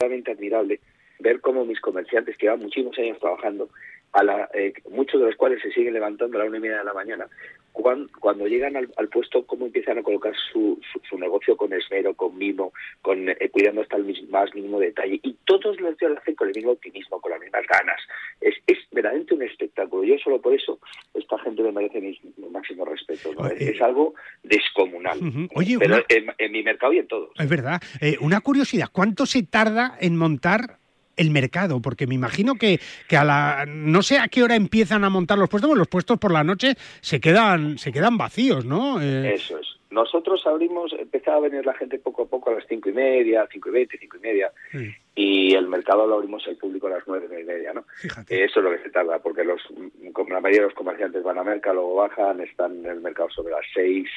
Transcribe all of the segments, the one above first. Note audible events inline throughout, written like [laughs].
realmente admirable ver cómo mis comerciantes que llevan muchísimos años trabajando, a la, eh, muchos de los cuales se siguen levantando a la una y media de la mañana, cuando, cuando llegan al, al, puesto, cómo empiezan a colocar su, su, su negocio con esmero, con mimo, con eh, cuidando hasta el mis, más mínimo detalle. Y todos los días lo hacen con el mismo optimismo, con las mismas ganas. Es, es verdaderamente un espectáculo. Yo solo por eso esta gente me merece mi, mi máximo respeto. ¿no? es, es, algo descomunal. Uh -huh. Oye, pero una... en, en, mi mercado y en todos. Es verdad. Eh, una curiosidad, ¿cuánto se tarda en montar el mercado, porque me imagino que, que a la no sé a qué hora empiezan a montar los puestos, porque los puestos por la noche se quedan se quedan vacíos, ¿no? Eh... Eso es. Nosotros abrimos, empezaba a venir la gente poco a poco a las cinco y media, cinco y veinte, cinco y media, sí. y el mercado lo abrimos al público a las nueve, nueve y media, ¿no? Fíjate. Eso es lo que se tarda, porque los la mayoría de los comerciantes van a merca, luego bajan, están en el mercado sobre las seis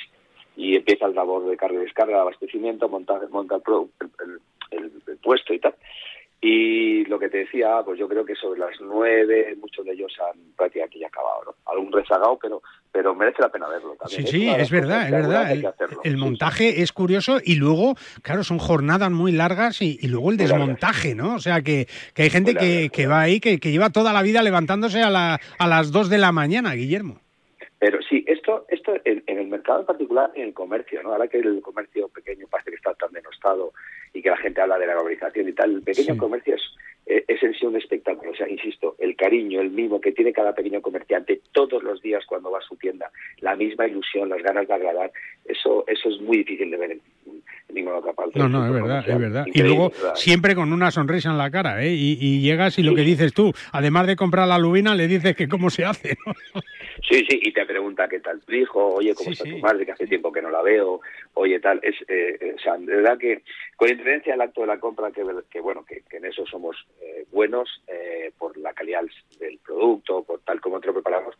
y empieza el labor de carga y descarga, de abastecimiento, monta, monta el, el, el, el puesto y tal. Y lo que te decía, pues yo creo que sobre las nueve muchos de ellos han prácticamente ya acabado, ¿no? Algún rezagado, pero pero merece la pena verlo también. Sí, sí, es, es verdad, es verdad. El, el, montaje es curioso y luego, claro, son jornadas muy largas y, y luego el desmontaje, ¿no? O sea, que, que hay gente que, que, va ahí, que, que lleva toda la vida levantándose a, la, a las dos de la mañana, Guillermo. Pero sí, esto, esto en, en, el mercado en particular, en el comercio, ¿no? Ahora que el comercio pequeño parece que está tan denostado y que la gente habla de la globalización y tal, el pequeño sí. comercio es, eh, es en sí un espectáculo. O sea, insisto, el cariño, el mimo que tiene cada pequeño comerciante todos los días cuando va a su tienda, la misma ilusión, las ganas de agradar, eso, eso es muy difícil de ver en, en ninguna otra parte. No, no, es verdad, es verdad. y luego ¿verdad? siempre con una sonrisa en la cara, ¿eh? Y, y llegas y lo que dices tú, además de comprar la lubina, le dices que cómo se hace, ¿no? Sí, sí, y te pregunta qué tal tu hijo, oye, cómo sí, está sí. tu madre, que hace tiempo que no la veo, oye, tal. Es, eh, eh, o sea, de verdad que, con independencia del acto de la compra, que, que bueno, que, que, en eso somos eh, buenos eh, por la calidad del producto, por tal como te lo preparamos,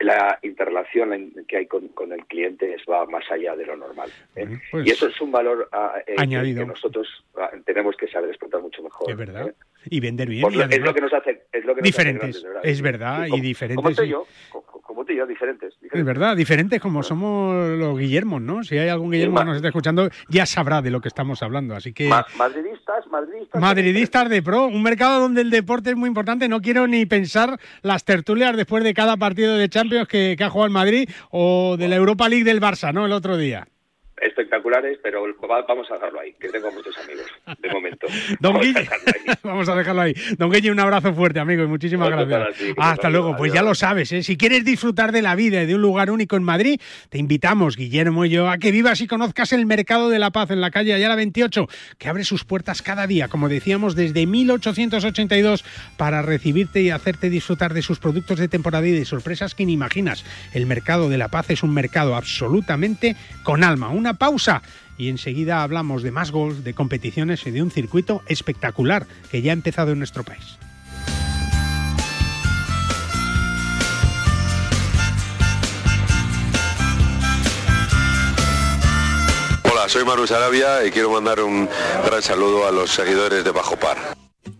la interrelación que hay con, con, el cliente es, va más allá de lo normal. ¿eh? Bueno, pues, y eso es un valor uh, añadido. Que, nosotros uh, tenemos que saber explotar mucho mejor. Es verdad. Y vender bien. Pues, y es lo que nos hace. Es lo que nos diferentes. Hace grandes, es verdad, sí, como, y diferentes. Como tú y yo, como tú y yo, diferentes, diferentes. Es verdad, diferentes como somos los Guillermos, ¿no? Si hay algún Guillermo sí, que nos está escuchando, ya sabrá de lo que estamos hablando. Así que. Ma madridistas, madridistas. Madridistas de pro, un mercado donde el deporte es muy importante. No quiero ni pensar las tertulias después de cada partido de Champions que, que ha jugado el Madrid o de la Europa League del Barça, ¿no? El otro día espectaculares, pero vamos a dejarlo ahí, que tengo muchos amigos, de momento. [laughs] Don vamos, Guille, a [laughs] vamos a dejarlo ahí. Don Guille, un abrazo fuerte, amigo, y muchísimas gracias. Ti, Hasta luego, pues ya lo sabes, ¿eh? si quieres disfrutar de la vida y de un lugar único en Madrid, te invitamos, Guillermo y yo, a que vivas y conozcas el Mercado de la Paz en la calle Ayala 28, que abre sus puertas cada día, como decíamos, desde 1882, para recibirte y hacerte disfrutar de sus productos de temporada y de sorpresas que ni imaginas. El Mercado de la Paz es un mercado absolutamente con alma, una pausa y enseguida hablamos de más golf, de competiciones y de un circuito espectacular que ya ha empezado en nuestro país. Hola, soy Manu Sarabia y quiero mandar un gran saludo a los seguidores de Bajo Par.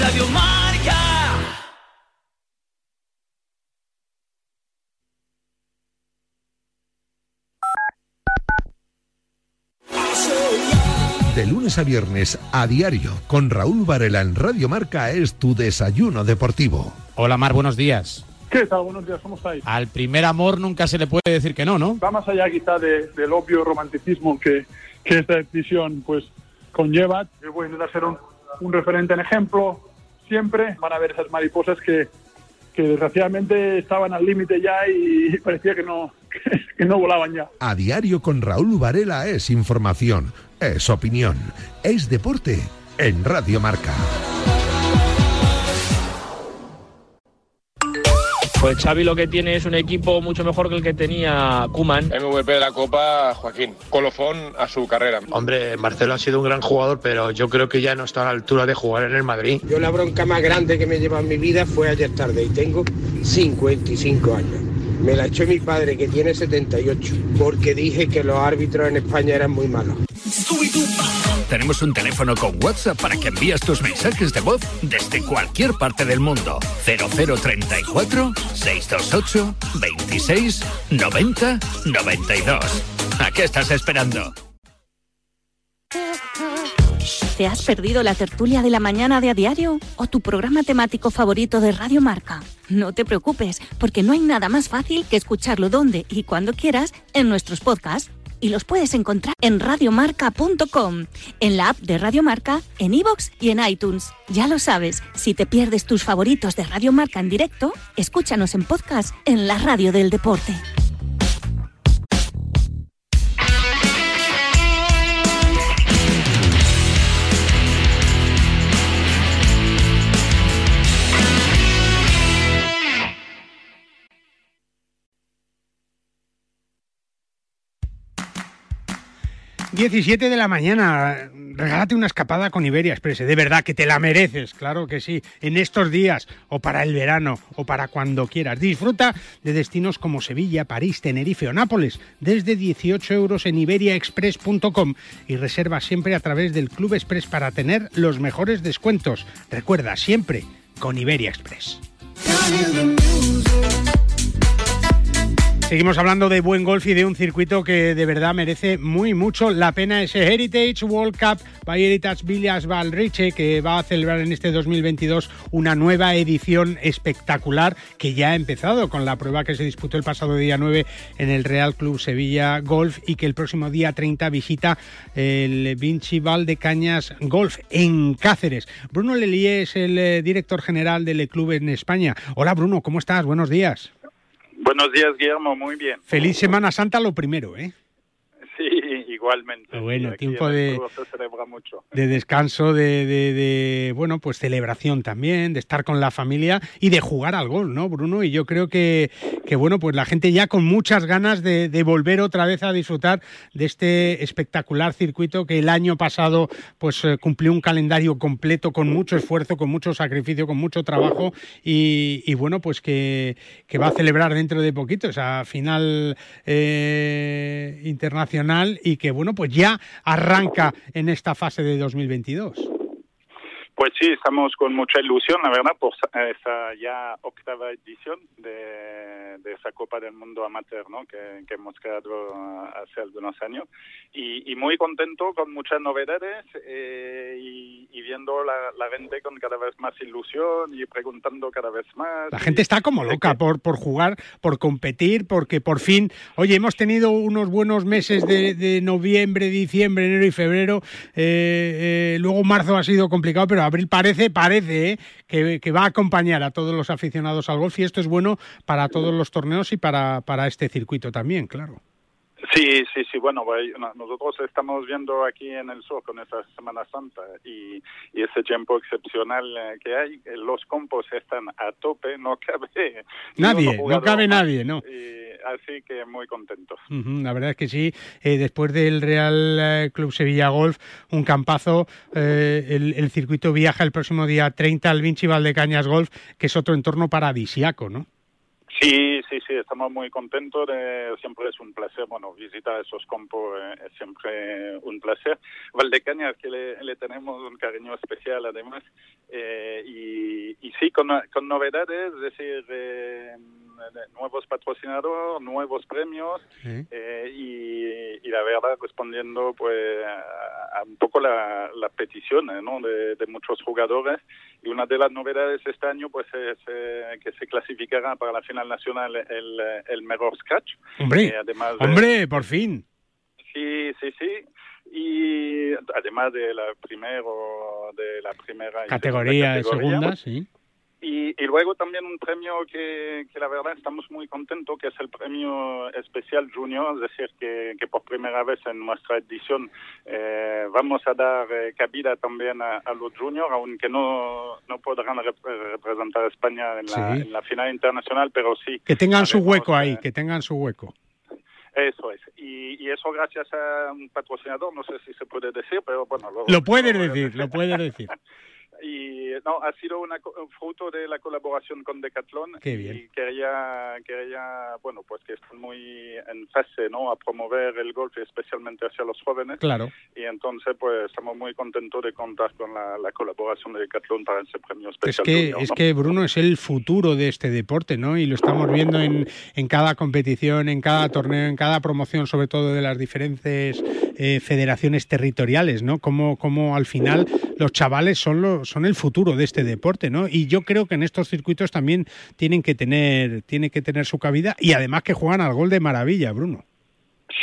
Radio Marca. De lunes a viernes a diario con Raúl Varela en Radio Marca es tu desayuno deportivo. Hola Mar, buenos días. ¿Qué tal? Buenos días, ¿cómo estáis? Al primer amor nunca se le puede decir que no, ¿no? Va más allá quizá de, del obvio romanticismo que, que esta decisión pues conlleva. Es bueno intentar ser un, un, referente en ejemplo, Siempre van a haber esas mariposas que, que desgraciadamente estaban al límite ya y [laughs] parecía que no, [laughs] que, no volaban ya. A diario con Raúl Varela es información, es opinión, es deporte en Radio Marca. Pues Xavi lo que tiene es un equipo mucho mejor que el que tenía Kuman. MVP de la Copa, Joaquín. Colofón a su carrera. Hombre, Marcelo ha sido un gran jugador, pero yo creo que ya no está a la altura de jugar en el Madrid. Yo la bronca más grande que me lleva en mi vida fue ayer tarde y tengo 55 años. Me la echó mi padre, que tiene 78, porque dije que los árbitros en España eran muy malos. Tenemos un teléfono con WhatsApp para que envíes tus mensajes de voz desde cualquier parte del mundo. 0034 628 26 90 92. ¿A qué estás esperando? ¿Te has perdido la tertulia de la mañana de a diario o tu programa temático favorito de Radio Marca? No te preocupes, porque no hay nada más fácil que escucharlo donde y cuando quieras en nuestros podcasts. Y los puedes encontrar en radiomarca.com, en la app de Radio Marca, en iVoox y en iTunes. Ya lo sabes, si te pierdes tus favoritos de Radio Marca en directo, escúchanos en podcast en la radio del deporte. 17 de la mañana. Regálate una escapada con Iberia Express. De verdad que te la mereces, claro que sí. En estos días, o para el verano, o para cuando quieras. Disfruta de destinos como Sevilla, París, Tenerife o Nápoles desde 18 euros en iberiaexpress.com y reserva siempre a través del Club Express para tener los mejores descuentos. Recuerda, siempre con Iberia Express. Seguimos hablando de buen golf y de un circuito que de verdad merece muy mucho la pena ese Heritage World Cup by Heritage Villas Valriche que va a celebrar en este 2022 una nueva edición espectacular que ya ha empezado con la prueba que se disputó el pasado día 9 en el Real Club Sevilla Golf y que el próximo día 30 visita el Vinci Cañas Golf en Cáceres. Bruno Lelier es el eh, director general del club en España. Hola Bruno, ¿cómo estás? Buenos días. Buenos días, Guillermo. Muy bien. Feliz Semana Santa lo primero, ¿eh? Igualmente. Bueno, tiempo de, de descanso, de, bueno, pues celebración también, de estar con la familia y de jugar al gol, ¿no, Bruno? Y yo creo que, que bueno, pues la gente ya con muchas ganas de, volver otra vez a disfrutar de este espectacular circuito que el año pasado pues eh, cumplió un calendario completo con mucho esfuerzo, con mucho sacrificio, con mucho trabajo y, bueno, pues que, que, va a celebrar dentro de poquito esa final eh, internacional y que bueno, pues ya arranca en esta fase de 2022. Pues sí, estamos con mucha ilusión, la verdad, por esa ya octava edición de, esa Copa del Mundo Amateur ¿no? que, hemos creado hace algunos años. Y, muy contento con muchas novedades eh, y, viendo la, la, gente con cada vez más ilusión y preguntando cada vez más. La gente está como loca por, por jugar, por competir, porque por fin, oye, hemos tenido unos buenos meses de, noviembre, diciembre, enero y febrero. Eh, eh, luego marzo ha sido complicado, pero abril parece, parece ¿eh? que, va a acompañar a todos los aficionados al golf y esto es bueno para todos los torneos y para, para este circuito también, claro. Sí, sí, sí. Bueno, nosotros estamos viendo aquí en el sur con esta Semana Santa y, ese tiempo excepcional eh, que hay. Los campos están a tope, no cabe [laughs] nadie, no cabe nadie, ¿no? así que muy contentos. la verdad es que sí. Eh, después del Real eh, Club Sevilla Golf, un campazo. el, el, circuito viaja el próximo día 30 al Vinci Valdecañas Golf, que es otro entorno paradisiaco, ¿no? Sí, sí, sí, estamos muy contentos. De, siempre es un placer, bueno, visitar esos campos eh, es siempre un placer. Valdecañas, que le, tenemos un cariño especial además. Eh, y, y, sí, con, con novedades, es decir, eh, nuevos patrocinadores, nuevos premios eh, y, la verdad respondiendo pues a, un poco la, la petición ¿no? de, muchos jugadores y una de las novedades este año pues es que se clasificará para la final nacional el, el mejor scratch. Hombre, además hombre, por fin. Sí, sí, sí y además de la primero de la primera categoría, de segunda, sí. Y, y, luego también un premio que, que, la verdad estamos muy contentos, que es el premio especial Junior, es decir, que, que por primera vez en nuestra edición eh, vamos a dar eh, cabida también a, los juniors, aunque no, no podrán representar a España en la, en la, final internacional, pero sí. Que tengan su hueco ahí, que tengan su hueco. Eso es. Y, eso gracias a un patrocinador, no sé si se puede decir, pero bueno. Lo, lo puedes decir, lo puedes decir. [laughs] y no, ha sido una, un fruto de la colaboración con Decathlon. Qué bien. Y quería, quería, bueno, pues que están muy en fase, ¿no? A promover el golf, especialmente hacia los jóvenes. Claro. Y entonces, pues, estamos muy contentos de contar con la, colaboración de Decathlon para ese premio especial. Es que, es que Bruno es el futuro de este deporte, ¿no? Y lo estamos viendo en, en cada competición, en cada torneo, en cada promoción, sobre todo de las diferentes eh, federaciones territoriales, ¿no? Como, como al final los chavales son, los, son el futuro de este deporte, ¿no? Y yo creo que en estos circuitos también tienen que tener, tienen que tener su cabida y además que juegan al gol de maravilla, Bruno.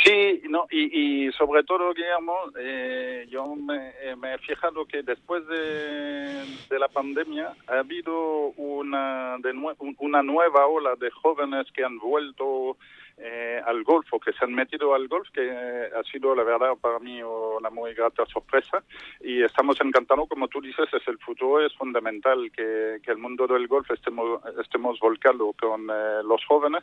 Sí, no, y, sobre todo, Guillermo, eh, yo me, eh, me, he fijado que después de, de la pandemia ha habido una, de una nueva ola de jóvenes que han vuelto eh, al golf o que se han metido al golf, que ha sido la verdad para mí una muy grata sorpresa y estamos encantados, como tú dices, es el futuro, es fundamental que, que el mundo del golf estemos, estemos volcado con eh, los jóvenes.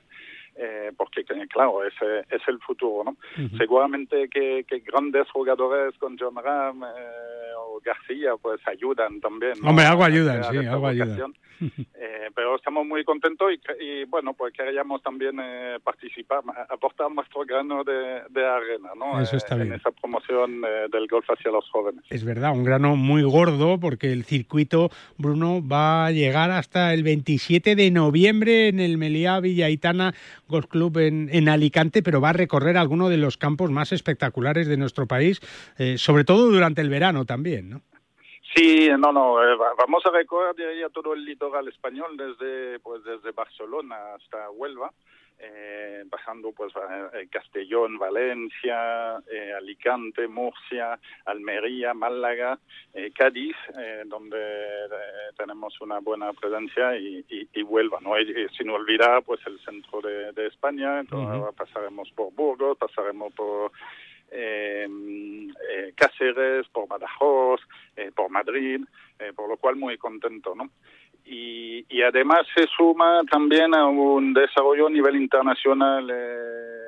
Eh, porque claro, ese es el futuro, ¿no? Seguramente que, que, grandes jugadores con John Ram o García pues ayudan también. Hombre, algo ayudan, sí, algo ayudan. Eh, pero estamos muy contentos y, bueno, pues queríamos también eh, participar, aportar nuestro grano de, arena ¿no? Eso está eh, bien. en esa promoción del golf hacia los jóvenes. Es verdad, un grano muy gordo porque el circuito, Bruno, va a llegar hasta el 27 de noviembre en el Meliá Villaitana Golf Club en, en Alicante, pero va a recorrer algunos de los campos más espectaculares de nuestro país, sobre todo durante el verano también, ¿no? Sí, no, no, eh, vamos a recorrer todo el litoral español desde pues desde Barcelona hasta Huelva, eh, pasando pues eh, Castellón, Valencia, eh, Alicante, Murcia, Almería, Málaga, Cádiz, donde tenemos una buena presencia y, y, Huelva, no y, sin olvidar pues el centro de, de España, pasaremos por Burgos, pasaremos por eh, eh, Cáceres, por Badajoz, eh, por Madrid, eh, por lo cual muy contento, ¿no? Y, y además se suma también a un desarrollo a nivel internacional eh,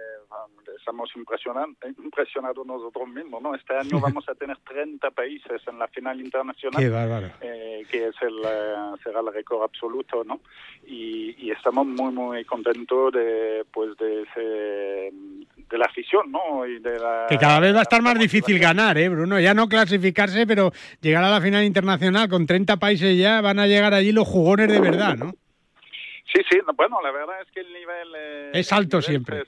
estamos impresionados nosotros mismos, ¿no? Este año [laughs] vamos a tener 30 países en la final internacional, eh, que es el, eh, será el récord absoluto, ¿no? Y, y, estamos muy, muy contentos de, pues, de, de la afición, ¿no? Y de la, que cada vez va a estar más difícil ganar, ¿eh, Bruno? Ya no clasificarse, pero llegar a la final internacional con 30 países ya van a llegar allí los jugones de verdad, ¿no? Sí, sí, bueno, la verdad es que el nivel eh, es alto siempre.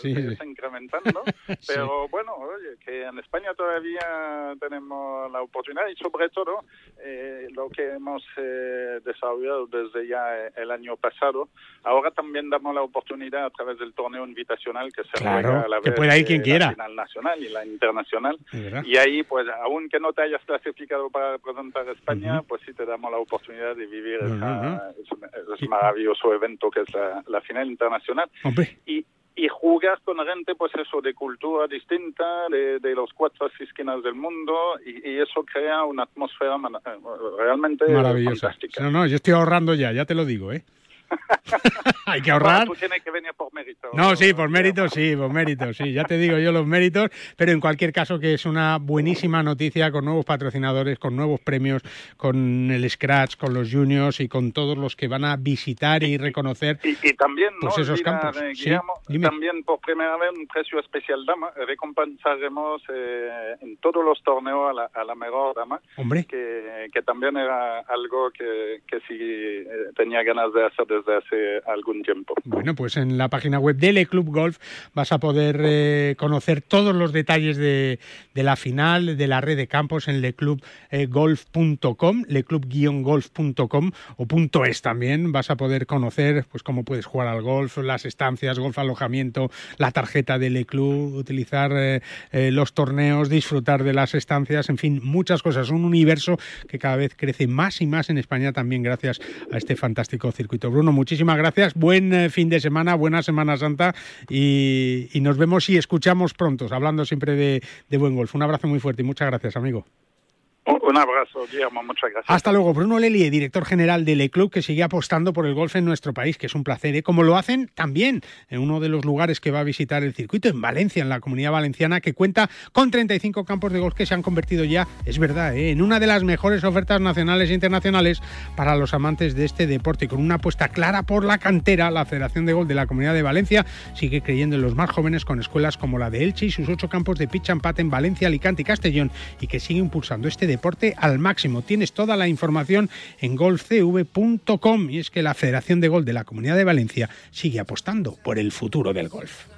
Se está, incrementando, [laughs] pero bueno, oye, que en España todavía tenemos la oportunidad y sobre todo eh, lo que hemos eh, desarrollado desde ya el año pasado, ahora también damos la oportunidad a través del torneo invitacional que se claro, a la que pueda ir quien quiera. La final nacional y la internacional. Y ahí, pues, aunque no te hayas clasificado para representar a España, pues sí te damos la oportunidad de vivir esa, es, maravilloso su evento que es la, final internacional. Y, y jugar con gente, pues eso, de cultura distinta, de, de los cuatro esquinas del mundo, y, eso crea una atmósfera eh, realmente maravillosa. fantástica. No, no, yo estoy ahorrando ya, ya te lo digo, ¿eh? [laughs] Hay que ahorrar. tú tienes que venir por mérito. No, sí, por mérito, sí, por mérito, sí. Ya te digo yo los méritos, pero en cualquier caso que es una buenísima noticia con nuevos patrocinadores, con nuevos premios, con el Scratch, con los Juniors y con todos los que van a visitar y reconocer y, también pues esos campos. también por primera vez un precio especial dama. Recompensaremos eh, en todos los torneos a la, mejor dama. Hombre. Que, que también era algo que, que sí eh, tenía ganas de hacer desde desde hace algún tiempo. Bueno, pues en la página web de Le Club Golf vas a poder eh, conocer todos los detalles de, la final, de la red de campos en leclubgolf.com, eh, leclub-golf.com o .es también. Vas a poder conocer pues cómo puedes jugar al golf, las estancias, golf alojamiento, la tarjeta de Le Club, utilizar eh, los torneos, disfrutar de las estancias, en fin, muchas cosas. Un universo que cada vez crece más y más en España también gracias a este fantástico circuito. Bruno, muchísimas gracias. Buen eh, fin de semana, buena Semana Santa y, nos vemos y escuchamos pronto, hablando siempre de, de buen golf. Un abrazo muy fuerte y muchas gracias, amigo. Un abrazo, Guillermo, muchas gracias. Hasta luego. Bruno Lelie, director general del Le Club, que sigue apostando por el golf en nuestro país, que es un placer, ¿eh? como lo hacen también en uno de los lugares que va a visitar el circuito, en Valencia, en la comunidad valenciana, que cuenta con 35 campos de golf que se han convertido ya, es verdad, ¿eh? en una de las mejores ofertas nacionales e internacionales para los amantes de este deporte. Y con una apuesta clara por la cantera, la Federación de Golf de la Comunidad de Valencia sigue creyendo en los más jóvenes con escuelas como la de Elche y sus ocho campos de pitch and pat en Valencia, Alicante y Castellón, y que sigue impulsando este deporte deporte al máximo. Tienes toda la información en golfcv.com y es que la Federación de Golf de la Comunidad de Valencia sigue apostando por el futuro del golf.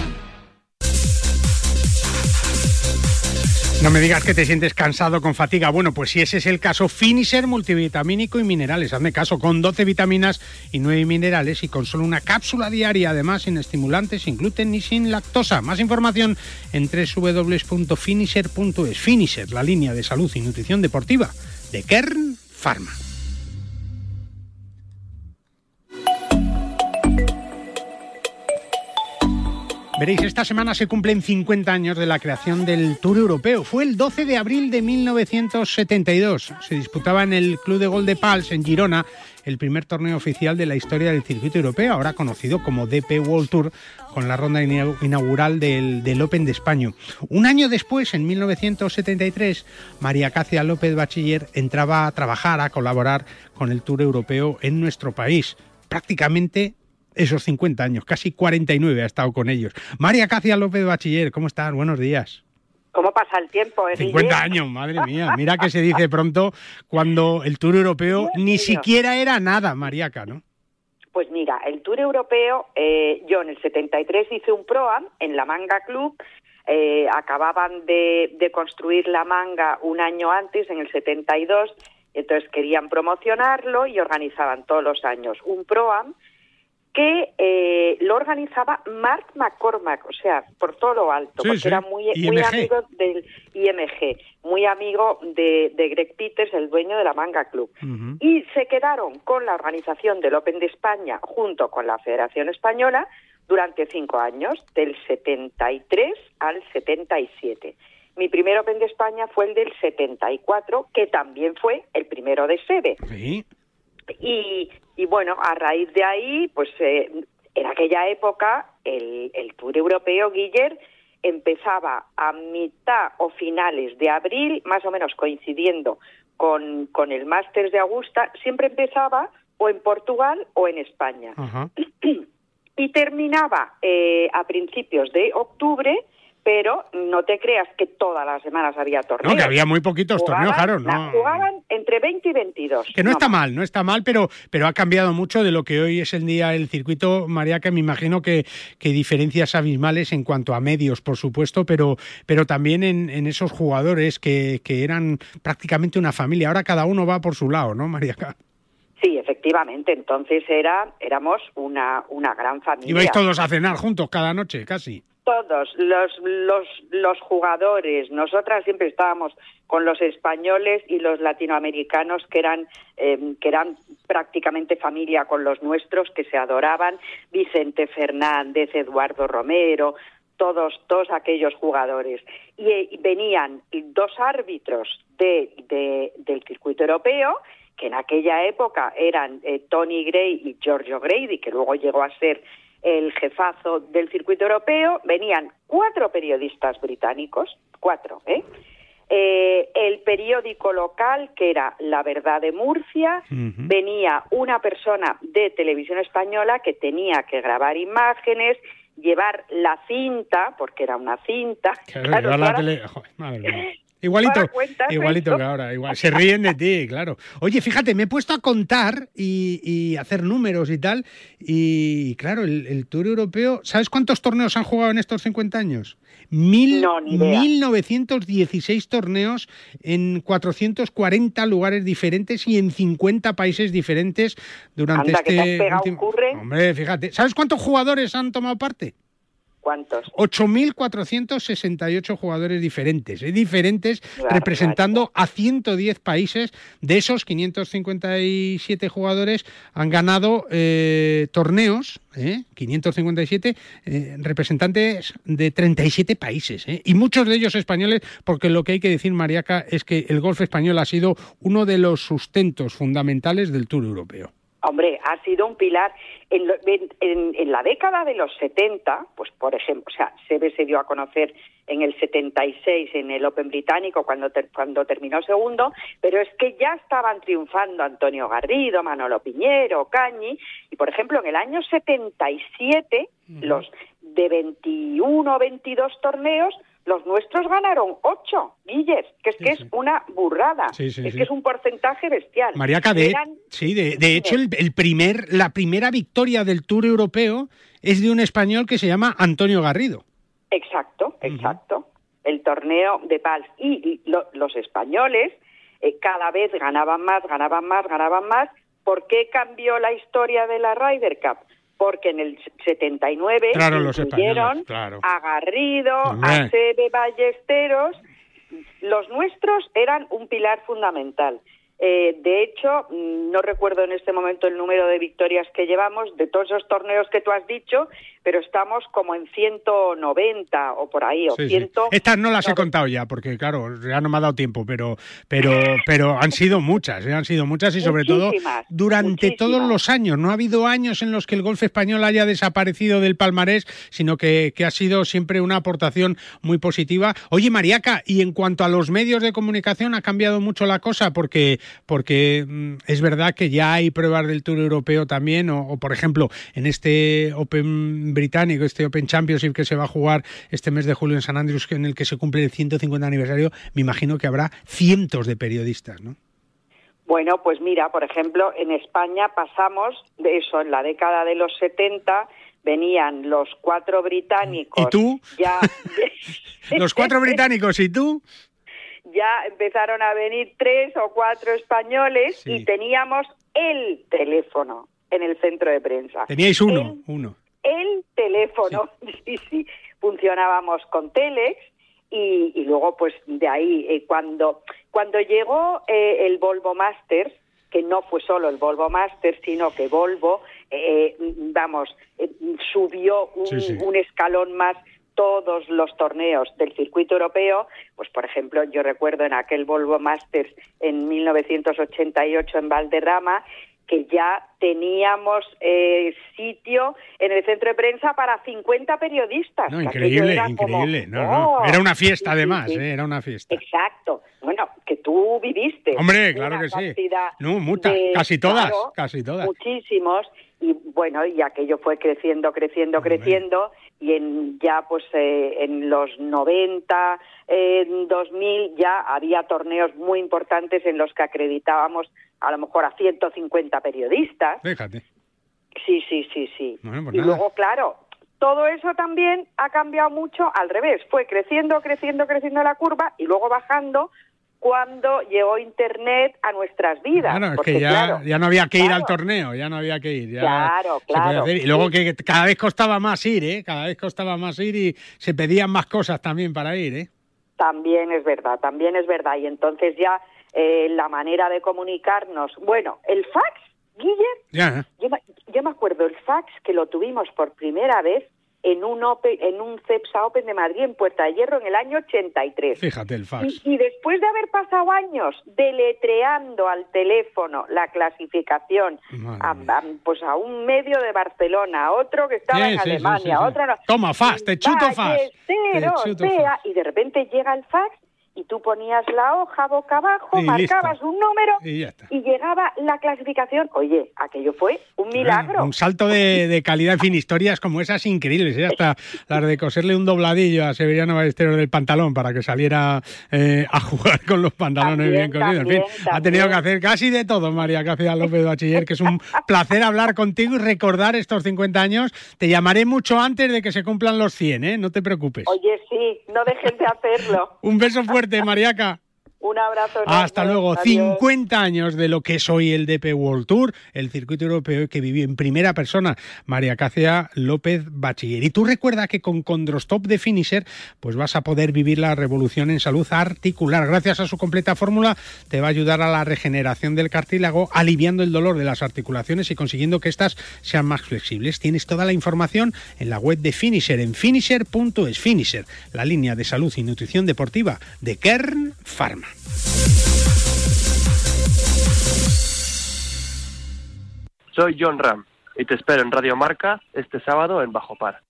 No me digas que te sientes cansado con fatiga. Bueno, pues si ese es el caso, Finisher multivitamínico y minerales. Hazme caso, con 12 vitaminas y 9 minerales y con solo una cápsula diaria, además sin estimulantes, sin gluten ni sin lactosa. Más información en www.finisher.es. Finisher, la línea de salud y nutrición deportiva de Kern Pharma. Veréis, esta semana se cumplen 50 años de la creación del Tour Europeo. Fue el 12 de abril de 1972. Se disputaba en el Club de Gol de Pals, en Girona, el primer torneo oficial de la historia del circuito europeo, ahora conocido como DP World Tour, con la ronda inaugural del, Open de España. Un año después, en 1973, María Cacia López Bachiller entraba a trabajar, a colaborar con el Tour Europeo en nuestro país. Prácticamente esos 50 años, casi 49 ha estado con ellos. María Cacia López Bachiller, ¿cómo estás? Buenos días. ¿Cómo pasa el tiempo? 50 años, madre mía. Mira que se dice pronto cuando el Tour Europeo ni siquiera era nada, Mariaca, ¿no? Pues mira, el Tour Europeo, eh, yo en el 73 hice un PROAM en la Manga Club, eh, acababan de, de, construir la manga un año antes, en el 72, entonces querían promocionarlo y organizaban todos los años un PROAM que eh, lo organizaba Mark McCormack, o sea, por todo lo alto, porque era muy, muy amigo del IMG, muy amigo de, Greg Peters, el dueño de la Manga Club. Y se quedaron con la organización del Open de España junto con la Federación Española durante cinco años, del 73 al 77. Mi primer Open de España fue el del 74, que también fue el primero de sede. Sí. Y, y bueno, a raíz de ahí, pues eh, en aquella época el, el Tour Europeo, Guiller, empezaba a mitad o finales de abril, más o menos coincidiendo con, con el Masters de Augusta, siempre empezaba o en Portugal o en España. [clears throat] Y terminaba eh, a principios de octubre pero no te creas que todas las semanas había torneos. No, que había muy poquitos torneos, claro. No. Jugaban entre 20 y 22. Que no, está mal, no está mal, pero, pero ha cambiado mucho de lo que hoy es el día del circuito, María, que me imagino que, que diferencias abismales en cuanto a medios, por supuesto, pero, pero también en, en esos jugadores que, que eran prácticamente una familia. Ahora cada uno va por su lado, ¿no, María? Sí, efectivamente. Entonces era, éramos una, una gran familia. Ibais todos a cenar juntos cada noche, casi todos los, los, los jugadores, nosotras siempre estábamos con los españoles y los latinoamericanos que eran, em, que eran prácticamente familia con los nuestros, que se adoraban, Vicente Fernández, Eduardo Romero, todos, todos aquellos jugadores. Y, venían dos árbitros de, de, del circuito europeo, que en aquella época eran eh, Tony Gray y Giorgio Grady, que luego llegó a ser el jefazo del circuito europeo, venían cuatro periodistas británicos, cuatro, ¿eh? ¿eh? el periódico local, que era La Verdad de Murcia, venía una persona de televisión española que tenía que grabar imágenes, llevar la cinta, porque era una cinta. Claro, la tele... Igualito, igualito que ahora, igual. Se ríen de ti, claro. Oye, fíjate, me he puesto a contar y, hacer números y tal. Y claro, el, Tour Europeo, ¿sabes cuántos torneos han jugado en estos 50 años? Mil, 1916 torneos en 440 lugares diferentes y en 50 países diferentes durante este. Hombre, fíjate. ¿Sabes cuántos jugadores han tomado parte? ¿Cuántos? 8.468 jugadores diferentes, ¿eh? diferentes, representando a 110 países. De esos 557 jugadores han ganado eh, torneos, ¿eh? 557 eh, representantes de 37 países, ¿eh? y muchos de ellos españoles, porque lo que hay que decir, Mariaca, es que el golf español ha sido uno de los sustentos fundamentales del Tour Europeo. Hombre, ha sido un pilar. En, en, la década de los 70, pues por ejemplo, o sea, Sebe se dio a conocer en el 76 en el Open británico cuando, cuando terminó segundo, pero es que ya estaban triunfando Antonio Garrido, Manolo Piñero, Cañi, y por ejemplo en el año 77, los de 21 o 22 torneos, los nuestros ganaron ocho, Guilles, que es que es una burrada, es que es un porcentaje bestial. María Cadet, sí, de, hecho el, primer, la primera victoria del Tour Europeo es de un español que se llama Antonio Garrido. Exacto, exacto. El torneo de Pals y los españoles eh, cada vez ganaban más, ganaban más, ganaban más. ¿Por qué cambió la historia de la Ryder Cup? Porque en el 79 claro, incluyeron a Garrido, a Sebe Ballesteros. Los nuestros eran un pilar fundamental. Eh, de hecho, mm, no recuerdo en este momento el número de victorias que llevamos de todos esos torneos que tú has dicho, pero estamos como en 190 o por ahí, o Estas no las he contado ya, porque claro, ya no me ha dado tiempo, pero, pero, pero han sido muchas, ¿eh? han sido muchas y sobre todo durante todos los años. No ha habido años en los que el golf español haya desaparecido del palmarés, sino que, que ha sido siempre una aportación muy positiva. Oye, Mariaca, y en cuanto a los medios de comunicación, ha cambiado mucho la cosa, porque porque mm, es verdad que ya hay pruebas del Tour Europeo también, o, por ejemplo, en este Open británico, este Open Championship que se va a jugar este mes de julio en San Andrews, en el que se cumple el 150 aniversario, me imagino que habrá cientos de periodistas, ¿no? Bueno, pues mira, por ejemplo, en España pasamos de eso, en la década de los 70 venían los cuatro británicos. ¿Y tú? Ya... [laughs] los cuatro británicos, ¿y tú? Ya empezaron a venir tres o cuatro españoles y teníamos el teléfono en el centro de prensa. Teníais uno, uno. El teléfono, [laughs] sí. sí, funcionábamos con Telex y, luego pues de ahí eh, cuando cuando llegó eh, el Volvo Masters que no fue solo el Volvo Masters sino que Volvo eh, vamos subió un escalón más todos los torneos del circuito europeo, pues por ejemplo yo recuerdo en aquel Volvo Masters en 1988 en Valderrama que ya teníamos eh, sitio en el centro de prensa para 50 periodistas. No, increíble, increíble. no, Era una fiesta además, ¿eh? era una fiesta. Exacto. Bueno, que tú viviste. Hombre, claro que sí. No, muchas, casi todas, casi todas. Muchísimos. Y bueno, y aquello fue creciendo, creciendo, creciendo y en ya pues eh, en los 90, en 2000 ya había torneos muy importantes en los que acreditábamos a lo mejor a 150 periodistas. Fíjate. Sí, sí, sí, sí. Pues y luego, claro, todo eso también ha cambiado mucho al revés. Fue creciendo, creciendo, creciendo la curva y luego bajando cuando llegó Internet a nuestras vidas. Claro, es que ya, ya, no había que ir al torneo, ya no había que ir. claro, claro. Y luego que cada vez costaba más ir, ¿eh? Cada vez costaba más ir y se pedían más cosas también para ir, ¿eh? También es verdad, también es verdad. Y entonces ya eh, la manera de comunicarnos... Bueno, el fax, Guiller, yo, yo me acuerdo el fax que lo tuvimos por primera vez en un, en un CEPSA Open de Madrid en Puerta de Hierro en el año 83. Fíjate el fax. Y, después de haber pasado años deletreando al teléfono la clasificación a, pues a un medio de Barcelona, a otro que estaba en Alemania, a otro no. Toma fax, te chuto fax. y de repente llega el fax y tú ponías la hoja boca abajo, marcabas un número y, llegaba la clasificación. Oye, aquello fue un milagro. un salto [laughs] de, calidad, en fin, historias como esas increíbles, ¿eh? hasta las de coserle un dobladillo a Severiano Ballesteros del pantalón para que saliera eh, a jugar con los pantalones bien cosidos. En fin, ha tenido que hacer casi de todo, María Cáceres López Bachiller, que es un placer hablar contigo y recordar estos 50 años. Te llamaré mucho antes de que se cumplan los 100, ¿eh? No te preocupes. Oye, sí, no dejen de hacerlo. [laughs] un beso fuerte. Mariaca. Un abrazo. Hasta luego. 50 años de lo que es hoy el DP World Tour, el circuito europeo que vivió en primera persona María Cácea López Bachiller. Y tú recuerda que con Condrostop de Finisher pues vas a poder vivir la revolución en salud articular. Gracias a su completa fórmula te va a ayudar a la regeneración del cartílago, aliviando el dolor de las articulaciones y consiguiendo que éstas sean más flexibles. Tienes toda la información en la web de Finisher en finisher.es. Finisher, la línea de salud y nutrición deportiva de Kern Pharma. Soy John Ram y te espero en Radio Marca este sábado en Bajo Par.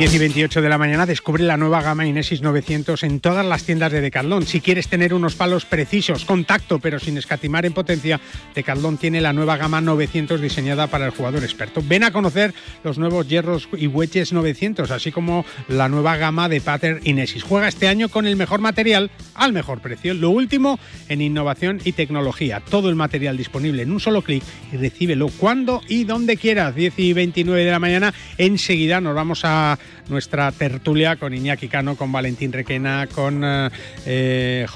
10 y 28 de la mañana descubre la nueva gama Inesis 900 en todas las tiendas de Decathlon. Si quieres tener unos palos precisos, contacto, pero sin escatimar en potencia, Decathlon tiene la nueva gama 900 diseñada para el jugador experto. Ven a conocer los nuevos hierros y wedges 900, así como la nueva gama de Pater Inesis. Juega este año con el mejor material al mejor precio. Lo último en innovación y tecnología. Todo el material disponible en un solo clic y recíbelo cuando y donde quieras. 10 y 29 de la mañana. Enseguida nos vamos a nuestra tertulia con Iñaki Cano, con Valentín Requena, con JJ eh,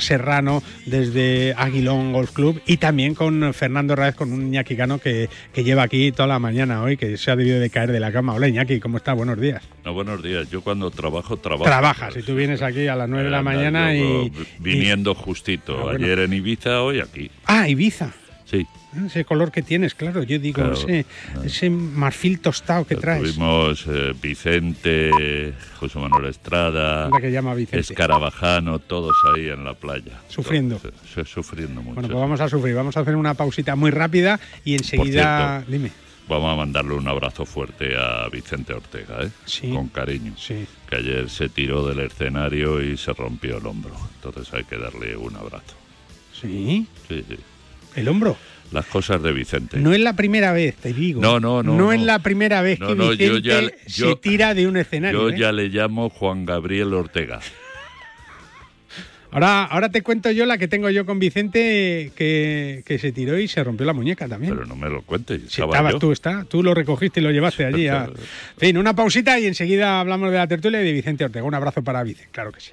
Serrano desde Aguilón Golf Club y también con Fernando Raez, con un Iñaki Cano que, que lleva aquí toda la mañana hoy, que se ha debido de caer de la cama. Hola Iñaki, ¿cómo está? Buenos días. No, buenos días. Yo cuando trabajo, trabajo. Trabajas, y tú vienes aquí a las 9 de la mañana y... Viniendo justito. Ah, Ayer en Ibiza, hoy aquí. Ah, Ibiza. Sí. Ah, ese color que tienes, claro, yo digo, ese, ese, marfil tostado que traes. Tuvimos eh, Vicente, José Manuel Estrada, que llama Vicente? Escarabajano, todos ahí en la playa. Sufriendo. sufriendo mucho. Bueno, pues vamos a sufrir, vamos a hacer una pausita muy rápida y enseguida... Dime. Vamos a mandarle un abrazo fuerte a Vicente Ortega, ¿eh? Sí. Con cariño. Sí. Que ayer se tiró del escenario y se rompió el hombro. Entonces hay que darle un abrazo. ¿Sí? Sí, sí. ¿El hombro? Las cosas de Vicente. No es la primera vez, te digo. No, no, no. No, es la primera vez que Vicente se tira de un escenario. Yo ¿eh? ya le llamo Juan Gabriel Ortega. Ahora, ahora te cuento yo la que tengo yo con Vicente que, se tiró y se rompió la muñeca también. Pero no me lo cuentes. Si estabas tú, está, tú lo recogiste y lo llevaste allí. [laughs] En fin, una pausita y enseguida hablamos de la tertulia y de Vicente Ortega. Un abrazo para Vicente, claro que sí.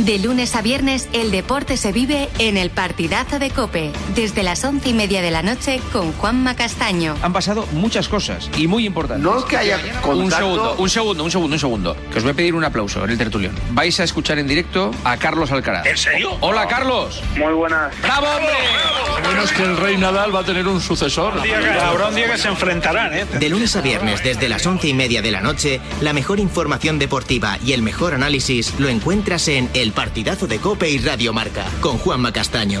De lunes a viernes, el deporte se vive en el partidazo de Cope, desde las once y media de la noche con Juanma Castaño. Han pasado muchas cosas y muy importantes. No es que haya Un segundo, un segundo, un segundo, un segundo. Que os voy a pedir un aplauso en el tertulión. Vais a escuchar en directo a Carlos Alcaraz. ¿En serio? Hola, Carlos. Muy buenas. ¡Bravo, hombre! Menos que el rey Nadal va a tener un sucesor. Habrá un día que se enfrentarán, ¿eh? De lunes a viernes, desde las once y media de la noche, la mejor información deportiva y el mejor análisis lo encuentras en El Partidazo de Cope y Radio Marca, con Juanma Castaño.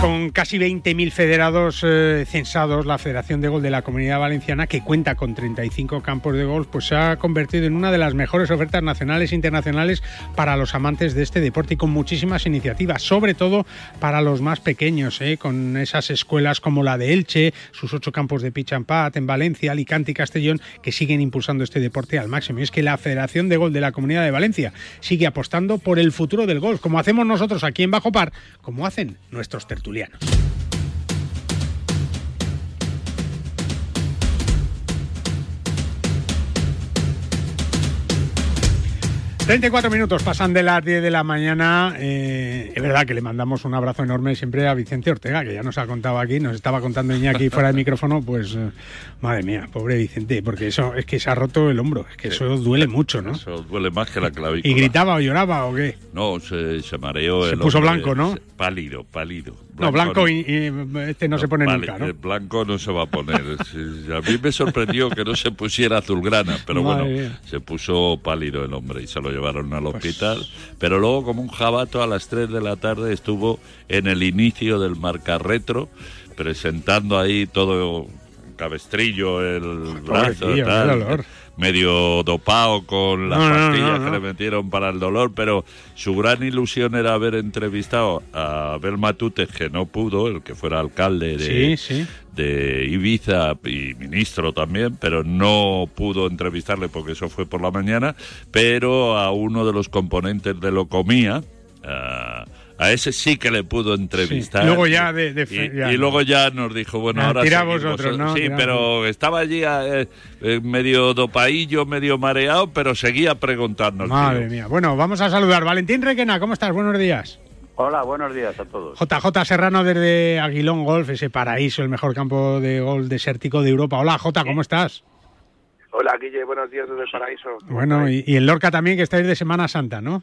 Con casi 20.000 federados eh, censados, la Federación de Golf de la Comunidad Valenciana, que cuenta con 35 campos de golf, pues se ha convertido en una de las mejores ofertas nacionales e internacionales para los amantes de este deporte y con muchísimas iniciativas, sobre todo para los más pequeños, eh, con esas escuelas como la de Elche, sus ocho campos de pitch and pad en Valencia, Alicante y Castellón, que siguen impulsando este deporte al máximo. Y es que la Federación de Golf de la Comunidad de Valencia sigue apostando por el futuro del golf, como hacemos nosotros aquí en Bajo Par, como hacen nuestros tertulianos. 34 minutos pasan de las 10 de la mañana. Eh, es verdad que le mandamos un abrazo enorme siempre a Vicente Ortega, que ya nos ha contado aquí, nos estaba contando Iñaki [laughs] fuera del micrófono, pues eh, madre mía, pobre Vicente, porque eso es que se ha roto el hombro, es que eso duele mucho, ¿no? Eso duele más que la clavícula. ¿Y gritaba o lloraba o qué? No, se, mareó. Se puso blanco, ¿no? Pálido, pálido. No, blanco y, este no, se pone nunca, ¿no? El blanco no se va a poner. [laughs] a mí me sorprendió que no se pusiera azulgrana, pero bueno, se puso pálido el hombre y se lo llevaron al pues hospital, pero luego como un jabato a las 3 de la tarde estuvo en el inicio del marca retro presentando ahí todo cabestrillo, el brazo, tal, medio dopado con las pastillas que le metieron para el dolor, pero su gran ilusión era haber entrevistado a Abel Matute, que no pudo, el que fuera alcalde de, de Ibiza y ministro también, pero no pudo entrevistarle porque eso fue por la mañana, pero a uno de los componentes de Locomía, a a ese sí que le pudo entrevistar. Y luego ya de, y, luego ya nos dijo, bueno, ah, ahora tira vosotros, ¿no? Sí, pero estaba allí eh, eh, medio dopaillo, medio mareado, pero seguía preguntando. Madre mía. Bueno, vamos a saludar. Valentín Requena, ¿cómo estás? Buenos días. Hola, buenos días a todos. JJ Serrano desde Aguilón Golf, ese paraíso, el mejor campo de golf desértico de Europa. Hola, J, ¿cómo estás? Hola, Guille, buenos días desde el paraíso. Bueno, y, y el Lorca también, que estáis de Semana Santa, ¿no?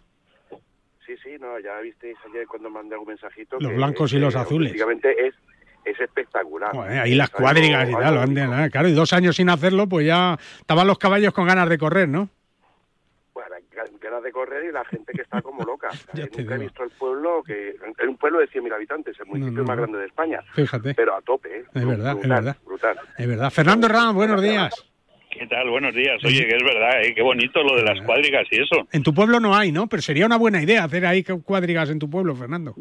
No, ya visteis ayer cuando mandé un mensajito. Los blancos y los azules. Básicamente es, es espectacular. ahí las cuadrigas y tal, claro, y dos años sin hacerlo, pues ya estaban los caballos con ganas de correr, ¿no? Bueno, ganas de correr y la gente que está como loca. [laughs] nunca he visto el pueblo, que es un pueblo de 100.000 habitantes, el municipio más grande de España. Fíjate. Pero a tope, ¿eh? Es verdad, es verdad. Brutal. Es verdad. Fernando Ram, buenos días. ¿Qué tal? Buenos días. Oye, que es verdad, ¿eh? qué bonito lo de las cuadrigas y eso. En tu pueblo no hay, ¿no? Pero sería una buena idea hacer ahí cuadrigas en tu pueblo, Fernando.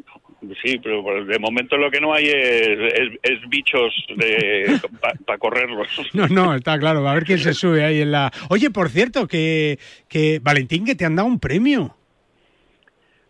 Sí, pero de momento lo que no hay es, bichos [laughs] para correrlos. No, no, está claro. A ver quién se sube ahí en la... Oye, por cierto, que, que Valentín, que te han dado un premio.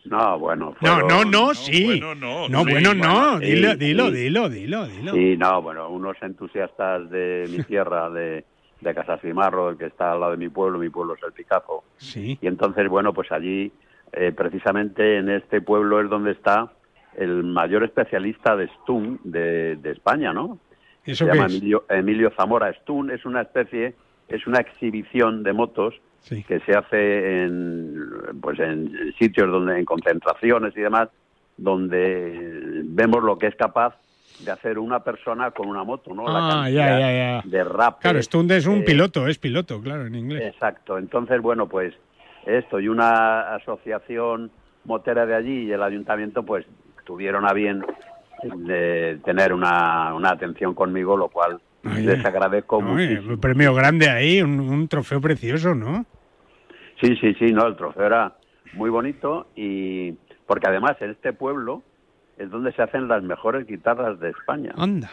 No, bueno. No, no, no, sí. Bueno, no. No, bueno, no. Dilo, dilo, dilo, dilo, dilo. Sí, no, bueno, unos entusiastas de mi tierra, de de Casasimarro, el que está al lado de mi pueblo, mi pueblo es el Picazo. Sí. Y entonces, bueno, pues allí, eh, precisamente en este pueblo es donde está el mayor especialista de stun de, España, ¿no? ¿Eso Se llama Emilio, Emilio, Zamora. Stun es una especie, es una exhibición de motos que se hace en, pues en sitios donde, en concentraciones y demás, donde vemos lo que es capaz de hacer una persona con una moto, ¿no? Ah, ya, ya, ya. De rap. Claro, Stund es un piloto, es piloto, claro, en inglés. Exacto. Entonces, bueno, pues esto y una asociación motera de allí y el ayuntamiento, pues tuvieron a bien de tener una, una atención conmigo, lo cual les agradezco mucho. Un premio grande ahí, un, un trofeo precioso, ¿no? Sí, sí, sí, no, el trofeo era muy bonito y porque además en este pueblo es donde se hacen las mejores guitarras de España. Anda.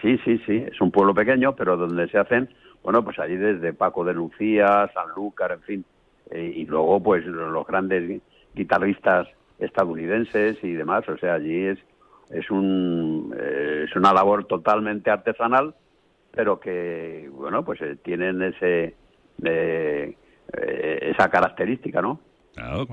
Sí, sí, sí, es un pueblo pequeño, pero donde se hacen, bueno, pues allí desde Paco de Lucía, Sanlúcar, en fin, eh, y luego pues los grandes guitarristas estadounidenses y demás, o sea, allí es es un eh, es una labor totalmente artesanal, pero que bueno, pues eh, tienen ese esa característica, ¿no?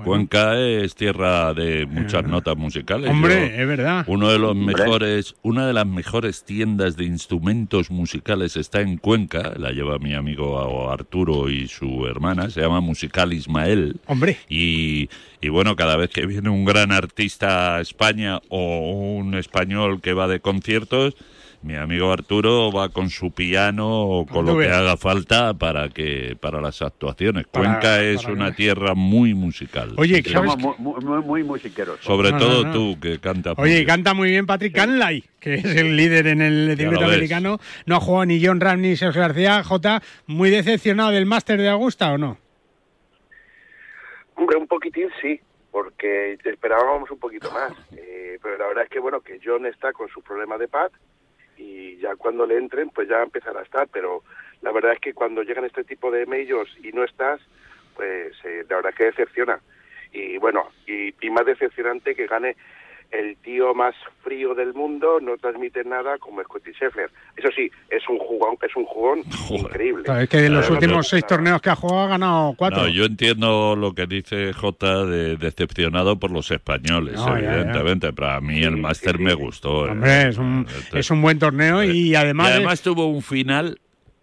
Cuenca es tierra de muchas notas musicales. Hombre, es verdad. Uno de los mejores, una de las mejores tiendas de instrumentos musicales está en Cuenca, la lleva mi amigo Arturo y su hermana, se llama Musical Ismael. Hombre. Y, y bueno, cada vez que viene un gran artista a España o un español que va de conciertos, mi amigo Arturo va con su piano o con lo que haga falta para que para las actuaciones. Cuenca es una tierra muy musical. Oye, somos muy, muy, musiqueros. Sobre todo tú que cantas. Oye, canta muy bien Patrick Canlay, que es el líder en el circuito americano. No ha jugado ni John Ram ni Sergio García. J, muy decepcionado del máster de Augusta o no? Hombre, un poquitín sí, porque esperábamos un poquito más. Eh, pero la verdad es que bueno que John está con su problema de pad ya cuando le entren pues ya empezará a estar, pero la verdad es que cuando llegan este tipo de medios y no estás, pues eh, la verdad que decepciona. Y bueno, y, y más decepcionante que gane el tío más frío del mundo, no transmite nada como Scotty Scheffler. Eso sí, es un jugón, es un jugón [laughs] increíble. es que en los últimos seis torneos que ha jugado ha ganado cuatro. No, yo entiendo lo que dice J de decepcionado por los españoles, evidentemente. Pero a mí el máster me gustó. ¿eh? Hombre, es un, es un buen torneo y además... Y además tuvo un final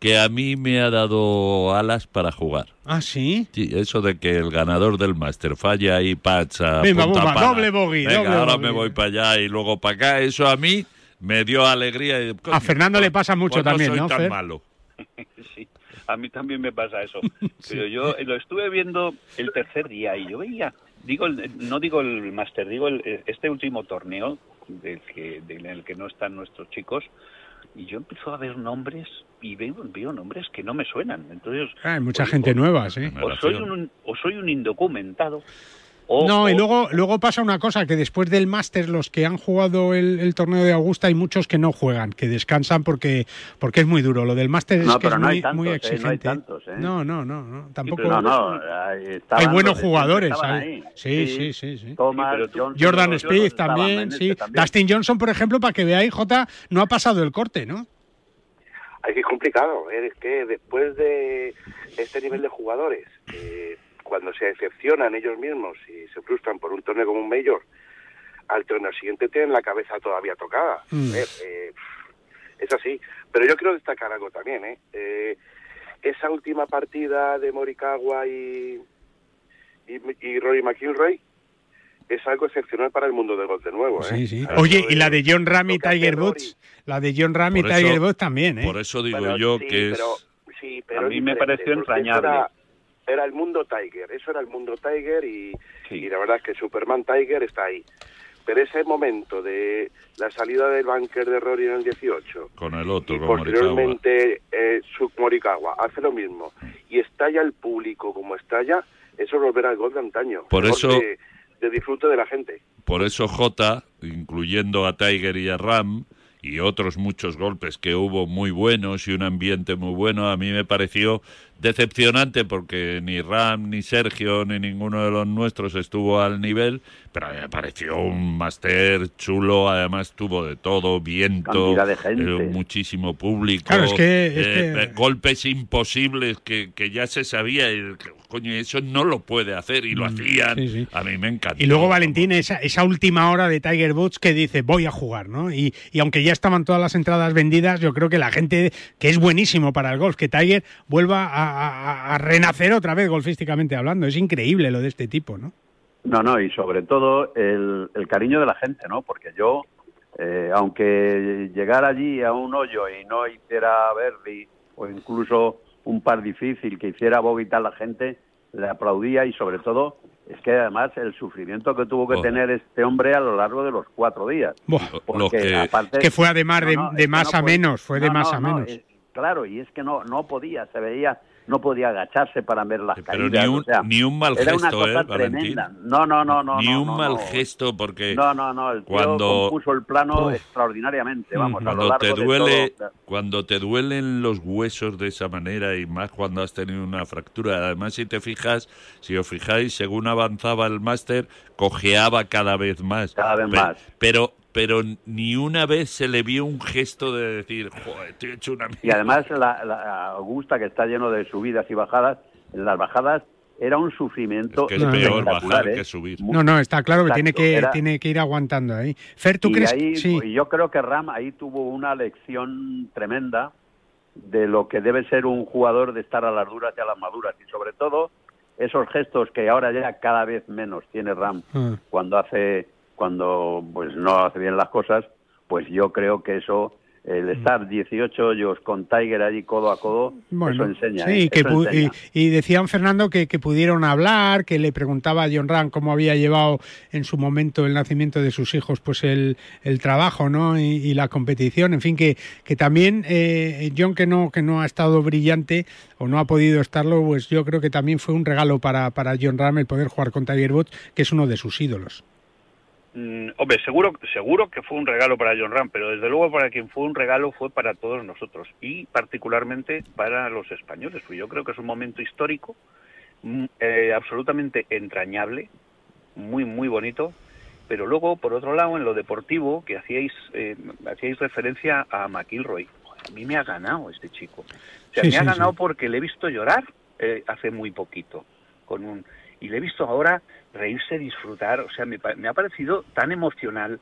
que a mí me ha dado alas para jugar. ¿Ah, sí? Sí, eso de que el ganador del máster falla y pacha. Venga, doble bogey. Venga, ahora me voy para allá y luego para acá. Eso a mí me dio alegría. a Fernando le pasa mucho pues también, ¿no? Soy tan malo. [laughs] sí, a mí también me pasa eso. [laughs] Pero yo lo estuve viendo el tercer día y yo veía, digo, no digo el máster, digo el, este último torneo del que, del, en el que no están nuestros chicos y yo empiezo a ver nombres y veo, veo nombres que no me suenan. Entonces, ah, hay mucha gente nueva, sí. O soy un, o soy un indocumentado no, y luego, luego pasa una cosa, que después del máster, los que han jugado el, torneo de Augusta, hay muchos que no juegan, que descansan porque, porque es muy duro. Lo del máster es, que es muy, muy, exigente. no, no, no, no, tampoco. hay buenos jugadores. Sí, sí, sí, sí, Jordan Speed también, sí. Dustin Johnson, por ejemplo, para que veáis, Jota, no ha pasado el corte, ¿no? Es que es complicado, es que después de este nivel de jugadores, eh, cuando se decepcionan ellos mismos y se frustran por un torneo como un mayor, al torneo siguiente tienen la cabeza todavía tocada. Mm. Eh, es así. Pero yo quiero destacar algo también. ¿eh? ¿eh? esa última partida de Morikawa y, y, Rory McIlroy es algo excepcional para el mundo del golf de nuevo. ¿eh? Sí, sí. Oye, y la de John Ram y Tiger Woods, la de John Ram y Tiger Woods también, ¿eh? Por eso digo yo que es... sí, pero a mí me pareció entrañable era el mundo Tiger, eso era el mundo Tiger y, la verdad es que Superman Tiger está ahí. Pero ese momento de la salida del bunker de Rory en el 18, con el otro, y posteriormente eh, Morikawa hace lo mismo y estalla el público como estalla, eso es volver al gol de antaño. Por eso de, de disfrute de la gente. Por eso J, incluyendo a Tiger y a Ram, y otros muchos golpes que hubo muy buenos y un ambiente muy bueno, a mí me pareció decepcionante porque ni Ram, ni Sergio, ni ninguno de los nuestros estuvo al nivel, pero a mí me pareció un máster chulo, además tuvo de todo, viento, eh, muchísimo público, claro, es que, eh, golpes imposibles que, que ya se sabía, y, coño, eso no lo puede hacer y lo mm, hacían, a mí me encanta. Y luego Valentín, esa, esa última hora de Tiger Woods que dice voy a jugar, ¿no? Y, y aunque ya estaban todas las entradas vendidas, yo creo que la gente, que es buenísimo para el golf, que Tiger vuelva a, renacer otra vez golfísticamente hablando. Es increíble lo de este tipo, ¿no? No, no, y sobre todo el, cariño de la gente, ¿no? Porque yo, eh, aunque llegara allí a un hoyo y no hiciera verde o incluso un par difícil que hiciera boguitar la gente, le aplaudía y sobre todo es que además el sufrimiento que tuvo que tener este hombre a lo largo de los cuatro días. que, aparte, que fue además de, de más a menos, fue de más a menos. claro, y es que no, no podía, se veía no podía agacharse para ver las Pero Ni un, ni un mal gesto, ¿eh, Valentín? No, no, no, no. Ni un mal gesto porque... No, no, no, el tío cuando puso el plano extraordinariamente, vamos, cuando te duele, Cuando te duelen los huesos de esa manera y más cuando has tenido una fractura, además si te fijas, si os fijáis, según avanzaba el máster, cojeaba cada vez más. Cada vez más. Pero pero ni una vez se le vio un gesto de decir, joder, estoy hecho una mierda. Y además la, Augusta, que está lleno de subidas y bajadas, en las bajadas era un sufrimiento. Es que es peor bajar que ¿eh? subir. No, no, está claro que tiene que tiene que ir aguantando ahí. Fer, ¿tú crees? Ahí, sí. Yo creo que Ram ahí tuvo una lección tremenda de lo que debe ser un jugador de estar a las duras y a las maduras y sobre todo esos gestos que ahora ya cada vez menos tiene Ram ah. cuando hace cuando pues no hace bien las cosas, pues yo creo que eso el estar 18 hoyos con Tiger allí codo a codo, eso enseña. Sí, ¿eh? que Eso enseña. Y, y decían, Fernando, que, que pudieron hablar, que le preguntaba a John Ram cómo había llevado en su momento el nacimiento de sus hijos, pues el, el trabajo ¿no? y, y la competición. En fin, que, que también eh, John, que no, que no ha estado brillante o no ha podido estarlo, pues yo creo que también fue un regalo para, para John Ram el poder jugar con Tiger Woods, que es uno de sus ídolos. Mm, hombre, seguro, seguro que fue un regalo para John Ram, pero desde luego para quien fue un regalo fue para todos nosotros y particularmente para los españoles. Pues yo creo que es un momento histórico, mm, eh, absolutamente entrañable, muy, muy bonito. Pero luego, por otro lado, en lo deportivo, que hacíais, eh, hacíais referencia a McIlroy. A mí me ha ganado este chico. O sea, Sí, me ha ganado sí. porque le he visto llorar eh, hace muy poquito. con un Y le he visto ahora reírse, disfrutar. O sea, me, me ha parecido tan emocional,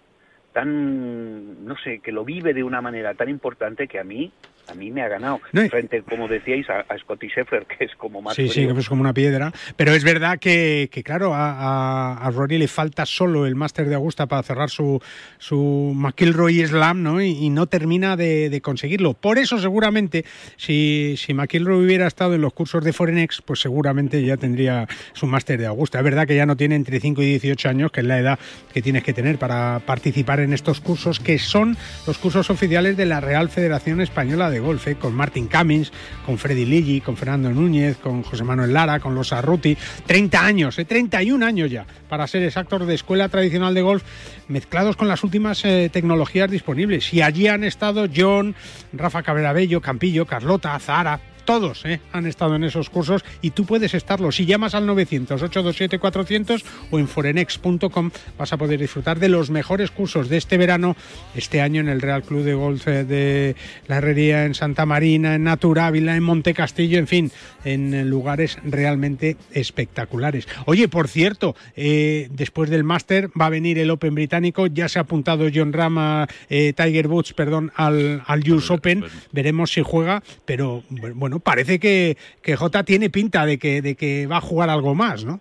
tan, no sé, que lo vive de una manera tan importante que a mí, a mí me ha ganado. No, Frente, como decíais, a, a Scotty Scheffler, [laughs] que es como más Sí, sí, que es como una piedra. Pero es verdad que, que, claro, a, a, a Rory le falta solo el Máster de Augusta para cerrar su, su McIlroy Slam, ¿no? Y, y no termina de, de conseguirlo. Por eso, seguramente, si, si McIlroy hubiera estado en los cursos de Forenex, pues seguramente ya tendría su Máster de Augusta. Es verdad que ya no tiene entre 5 y 18 años, que es la edad que tienes que tener para participar en estos cursos, que son los cursos oficiales de la Real Federación Española de Golf, ¿eh? con Martin Cummins, con Freddy Ligi, con Fernando Núñez, con José Manuel Lara, con los Arruti. 30 años, ¿eh? 31 años ya, para ser exactos, de escuela tradicional de golf, mezclados con las últimas eh, tecnologías disponibles. Y allí han estado John, Rafa Cabrera Bello, Campillo, Carlota, Zara, todos ¿eh? han estado en esos cursos y tú puedes estarlo. Si llamas al 900-827-400 o en forenex.com vas a poder disfrutar de los mejores cursos de este verano, este año en el Real Club de Golf eh, de la Herrería, en Santa Marina, en Naturávila, en Monte Castillo, en fin, en eh, lugares realmente espectaculares. Oye, por cierto, eh, después del Máster va a venir el Open británico, ya se ha apuntado John Rama, eh, Tiger Woods, perdón, al, al US Open, veremos si juega, pero bueno, parece que, que Jota tiene pinta de que, de que va a jugar algo más, ¿no?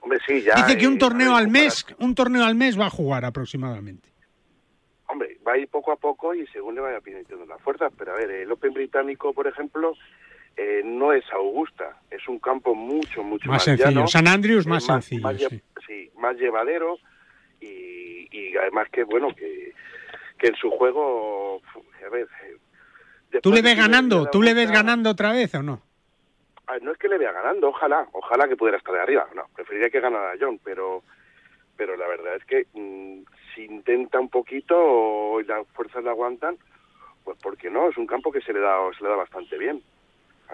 Hombre, sí, ya. Dice que un eh, torneo al mes, un torneo al mes va a jugar aproximadamente. Hombre, va a ir poco a poco y según le vaya pidiendo las fuerzas. Pero a ver, el Open británico, por ejemplo, eh, no es Augusta. Es un campo mucho, mucho Más más, sencillo. llano, San Andrews es más sencillo, Más, sí, más llevadero y, y además que, bueno, que, que en su juego, a ver... ¿Tú le ves ganando? ¿Tú le ves ganando otra vez o no? Ah, no es que le vea ganando, ojalá, ojalá que pudiera estar de arriba. No, preferiría que ganara John, pero pero la verdad es que mm, si intenta un poquito y las fuerzas le aguantan, pues ¿por qué no? Es un campo que se le da se le da bastante bien.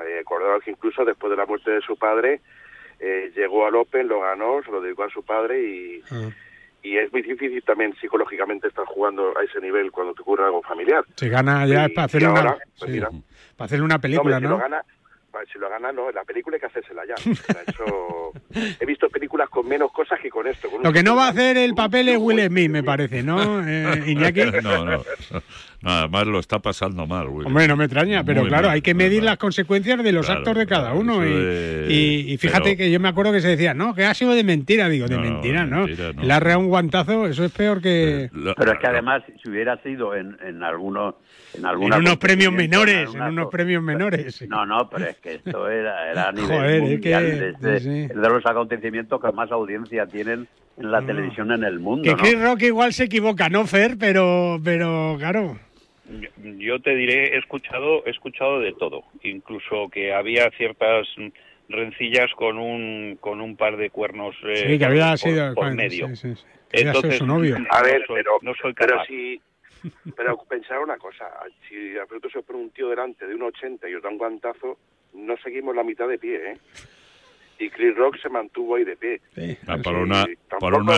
Eh, que incluso después de la muerte de su padre eh, llegó al Open, lo ganó, se lo dedicó a su padre y, y es muy difícil también psicológicamente estar jugando a ese nivel cuando te ocurre algo familiar. Se gana ya Y- para y hacerle una, ahora, pues sí, para hacerle una película, ¿no? Si lo gana, si lo gana, no, la película hay que hacérsela ya. Eso... [laughs] He visto películas con menos cosas que con esto. con Lo que no va a hacer el papel es Will Smith, me parece, ¿no, [laughs] eh, Iñaki? No, no. No, además lo está pasando mal, Will. Hombre, no me extraña, pero Muy claro, mal, hay que medir mal. las consecuencias de los Claro, actos de cada uno. Y, y- y fíjate pero- que yo me acuerdo que se decía, no, que ha sido de mentira. Digo, de No, mentira, ¿no? mentira, no. Le ha reado un guantazo, eso es peor que. Pero es que además, si hubiera sido en, en algunos. En, En unos premios menores, en alguna unos premios menores. No, no, pero es que esto era, era a [laughs] nivel Joder, es mundial. que- es de, sí. es de los acontecimientos que más audiencia tienen en la No. televisión en el mundo. Que ¿no? Chris Rock igual se equivoca, ¿no, Fer? Pero, pero claro. Yo- te diré, he escuchado, he escuchado de todo, incluso que había ciertas mm, rencillas con un con un par de cuernos eh, Sí, que había por, sido. por medio. sí. Que Entonces, su novio. A ver, no soy, pero, no soy pero si... Pero pensar una cosa, si de pronto se pone un tío delante de un 80 y os da un guantazo, no seguimos la mitad de pie, ¿eh? Y Chris Rock se mantuvo ahí de pie. Ah, por una, por una,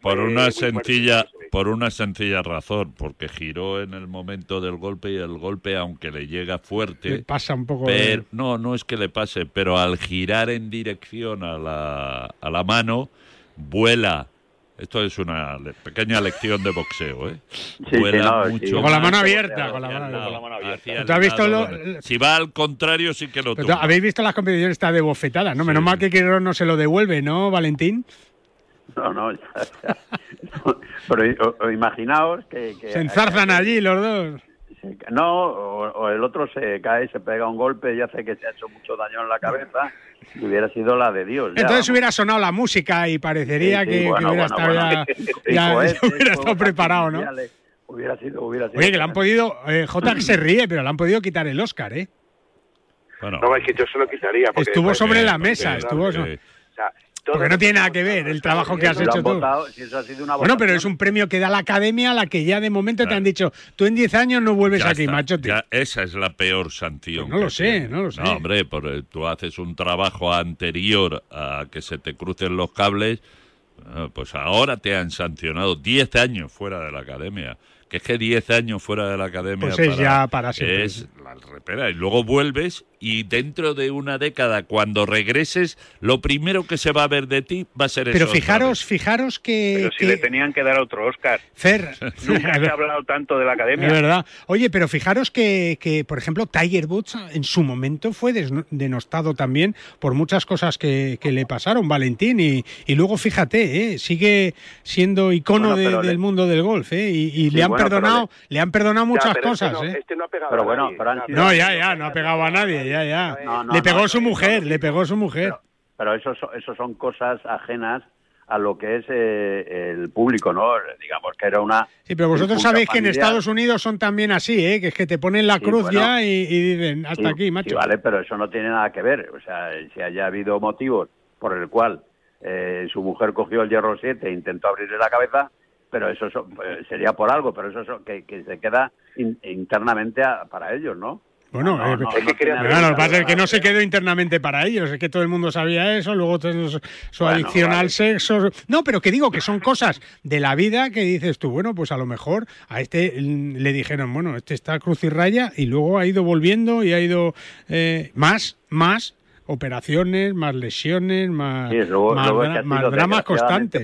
por sencilla, por una sencilla razón, porque giró en el momento del golpe y el golpe, aunque le llega fuerte, Le pasa un poco. pero, de- no, no es que le pase, pero al girar en dirección a la, a la mano, vuela. Esto es una le- pequeña lección de boxeo, ¿eh? sí, vuela no, mucho. sí. Con la mano abierta, el con la mano lado, abierta. Con la mano abierta. hacia el ¿Tú has visto lado, lo- vale. Si va al contrario, sí que lo tumba. ¿Habéis visto las competiciones esta de bofetadas, no? Menos mal que Rock no se lo devuelve, ¿no, Valentín? No, no, [laughs] pero imaginaos que... se enzarzan allí los dos. No, o, el otro se cae, se pega un golpe y hace que se ha hecho mucho daño en la cabeza y hubiera sido la de Dios. Entonces hubiera sonado la música y parecería que, hubiera estado ya, hubiera estado preparado, ¿no? Hubiera sido, hubiera sido. Oye, que le han podido, eh, J se [clears throat] ríe, pero le han podido quitar el Oscar, ¿eh? Bueno. No, es que yo se lo quitaría. estuvo sobre la mesa, estuvo... Porque no tiene nada que ver el trabajo que has hecho tú. bueno, pero es un premio que da la academia a la que ya de momento te han dicho, tú en 10 años no vuelves aquí, macho. esa es la peor sanción. Pues no lo sé, no lo sé. No, hombre, porque tú haces un trabajo anterior a que se te crucen los cables, pues ahora te han sancionado 10 años fuera de la academia que es que 10 años fuera de la academia pues es ya para siempre. es la repera y luego vuelves y dentro de una década cuando regreses lo primero que se va a ver de ti va a ser pero fijaros fijaros que pero si le tenían que dar otro Oscar Fer [laughs] nunca se ha hablado tanto de la academia es verdad oye pero fijaros que, que por ejemplo Tiger Woods en su momento fue denostado también por muchas cosas que, que le pasaron Valentín y, y luego fíjate ¿eh? sigue siendo icono del mundo del golf ¿eh? y, le han perdonado le... han perdonado muchas cosas este no, ¿eh? este no ha pegado pero bueno pero no ya ya no ha pegado a nadie ya, ya. le pegó su mujer, le pegó su mujer. Pero, eso, eso son cosas ajenas a lo que es eh, el público, ¿no? Digamos que era una... Sí, pero vosotros sabéis que en Estados Unidos son también así, ¿eh? Que es que te ponen la cruz ya y, dicen, hasta aquí, macho. Sí, vale, pero eso no tiene nada que ver. O sea, si haya habido motivos por el cual eh, su mujer cogió el hierro 7 e intentó abrirle la cabeza, pero eso eh, sería por algo, pero eso que, que se queda internamente para ellos, ¿no? Bueno, no, no, es que, pasa es que no se quedó internamente para ellos, es que todo el mundo sabía eso, luego su adicción al sexo. No, pero que digo que son cosas de la vida que dices tú, bueno, pues a lo mejor a este le dijeron, bueno, este está cruz y raya y luego ha ido volviendo y ha ido eh, más, más operaciones, más lesiones, más, más, dramas constantes.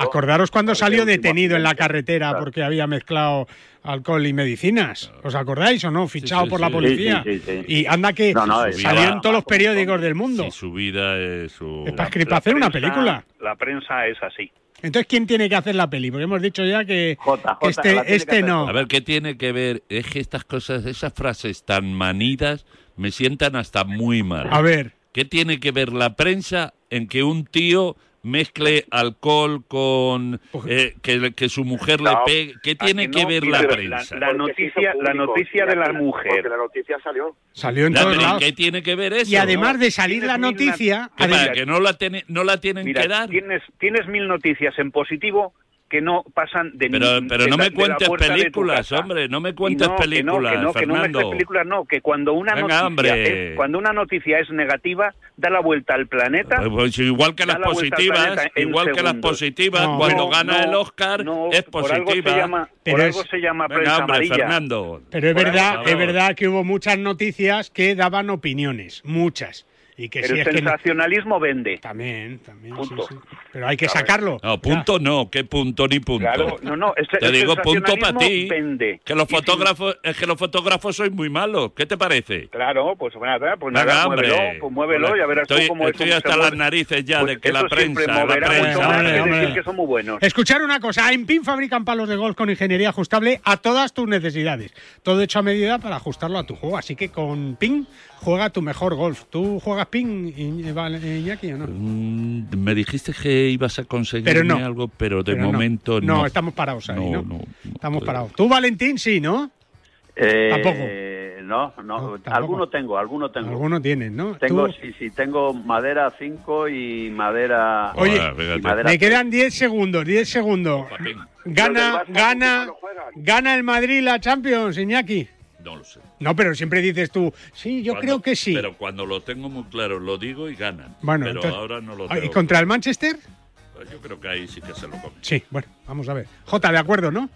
Acordaros cuando salió detenido en la carretera porque había mezclado alcohol y medicinas. ¿Os acordáis o no? Fichado por la policía. y anda que salió en todos los periódicos del mundo. su vida es su... Es para, hacer una película. La prensa es así. Entonces, ¿quién tiene que hacer la peli? Porque hemos dicho ya que, este, este no. A ver, ¿qué tiene que ver? Es que estas cosas, esas frases tan manidas me sientan hasta muy mal. A ver. ¿Qué tiene que ver la prensa en que un tío mezcle alcohol con pues, eh, que, su mujer le pegue. ¿Qué tiene que ver la prensa? La, noticia, la noticia de la mujer. Porque la noticia salió. Salió en todos lados. ¿Qué tiene que ver eso? Y además de salir la noticia... que no la, no la tienen que dar. Tienes, tienes mil noticias en positivo que no pasan de Pero, pero no me cuentes películas, hombre, no me cuentes películas, que no, que no, Fernando. Que no películas, no, que cuando una noticia es, cuando una noticia es negativa, da la vuelta al planeta. Pues, pues igual que las positivas, igual que las positivas, cuando gana el Oscar es positiva. Por algo se llama, por algo se llama prensa amarilla. Fernando. Pero es verdad, es verdad que hubo muchas noticias que daban opiniones, muchas. Y que Pero el sensacionalismo vende. También, también. Pero hay que sacarlo. No, punto no, ¿qué punto ni punto? Claro, no, no. te digo punto para ti. Que los fotógrafos, es que los fotógrafos sois muy malos. ¿Qué te parece? Claro, pues bueno, pues nada, muévelo, pues muévelo y a ver estoy, cómo Estoy hasta las narices ya pues de que la prensa, la prensa. decir que son muy buenos. Escuchar una cosa, en PIN fabrican palos de golf con ingeniería ajustable a todas tus necesidades. Todo hecho a medida para ajustarlo a tu juego. Así que con PIN juega tu mejor golf. ¿Tú juegas ping, Iñaki, o no? Mm, me dijiste que ibas a conseguir algo, pero de momento no. no. estamos parados ahí, ¿no? no estamos parados. ¿Tú, Valentín, sí, no? Eh, tampoco. No, no, alguno tengo, alguno tengo. Alguno tienes, ¿no? Tengo, sí, sí, tengo madera 5 y madera... Oye, me quedan 10 segundos, 10 segundos. Gana, gana, gana el Madrid la Champions, Iñaki. No lo sé. No, pero siempre dices tú, sí, yo creo que sí. Pero cuando lo tengo muy claro, lo digo y ganan. Bueno, pero ahora no lo tengo. ¿Y contra el Manchester? Pues yo creo que ahí sí que se lo come. Sí, bueno, vamos a ver. Jota, de acuerdo, ¿no?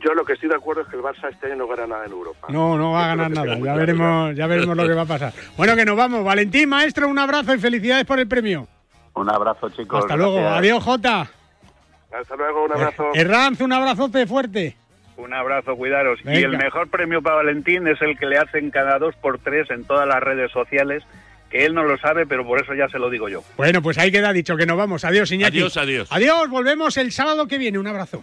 Yo lo que estoy de acuerdo es que el Barça este año no gana nada en Europa. No, no va a ganar nada. Ya veremos, ya veremos lo que va a pasar. [laughs] Bueno, que nos vamos. Valentín, maestro, un abrazo y felicidades por el premio. Un abrazo, chicos. Hasta luego. Adiós, Jota. Hasta luego, un abrazo. Herranz, un abrazote fuerte. Un abrazo, cuidaros. Y el mejor premio para Valentín es el que le hacen cada dos por tres en todas las redes sociales que él no lo sabe, pero por eso ya se lo digo yo. Bueno, pues ahí queda dicho que nos vamos. Adiós, Iñaki. Adiós, adiós. Adiós, volvemos el sábado que viene. Un abrazo.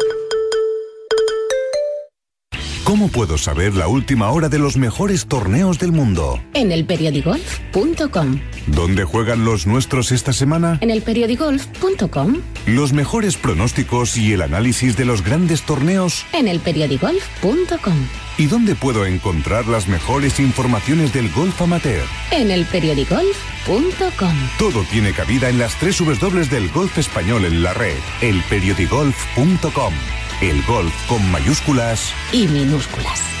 ¿Cómo puedo saber la última hora de los mejores torneos del mundo? En elperiodigolf.com. ¿Dónde juegan los nuestros esta semana? En elperiodigolf.com. Los mejores pronósticos y el análisis de los grandes torneos. En elperiodigolf.com. ¿Y dónde puedo encontrar las mejores informaciones del golf amateur? En elperiodigolf.com. Todo tiene cabida en las tres W del golf español en la red. Elperiodigolf.com. El golf con mayúsculas y minúsculas.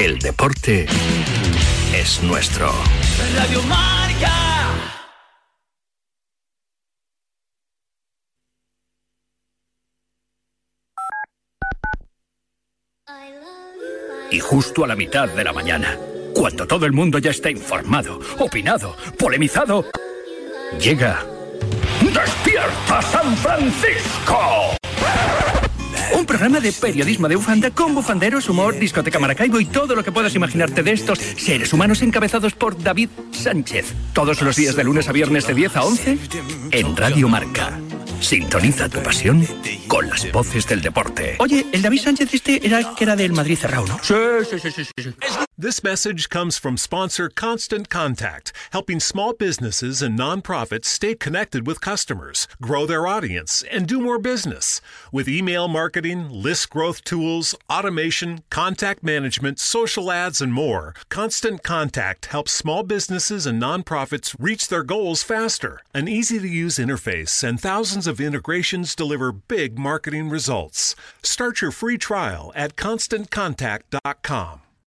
El deporte es nuestro. Radio Marca. Y justo a la mitad de la mañana, cuando todo el mundo ya está informado, opinado, polemizado, llega Despierta San Francisco. Un programa de periodismo de bufanda con bufanderos, humor, discoteca Maracaibo y todo lo que puedas imaginarte de estos seres humanos encabezados por David Sánchez. Todos los días de lunes a viernes de 10 a 11 en Radio Marca. Sintoniza tu pasión con las voces del deporte. Oye, el David Sánchez este era el que era del Madrid cerrado, ¿no? Sí, sí, sí, sí, sí. This message comes from sponsor Constant Contact, helping small businesses and nonprofits stay connected with customers, grow their audience, and do more business. With email marketing, list growth tools, automation, contact management, social ads, and more, Constant Contact helps small businesses and nonprofits reach their goals faster. An easy to use interface and thousands of integrations deliver big marketing results. Start your free trial at constantcontact.com.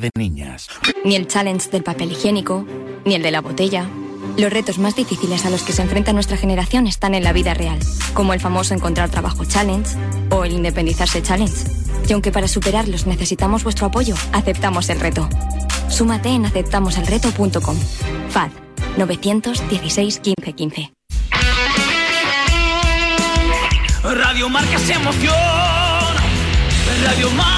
de niñas. Ni el challenge del papel higiénico, ni el de la botella. Los retos más difíciles a los que se enfrenta nuestra generación están en la vida real, como el famoso encontrar trabajo challenge o el independizarse challenge. Y aunque para superarlos necesitamos vuestro apoyo, aceptamos el reto. Súmate en aceptamoselreto.com. FAD 916 1515. Radio Marca se emoción. Radio Marca.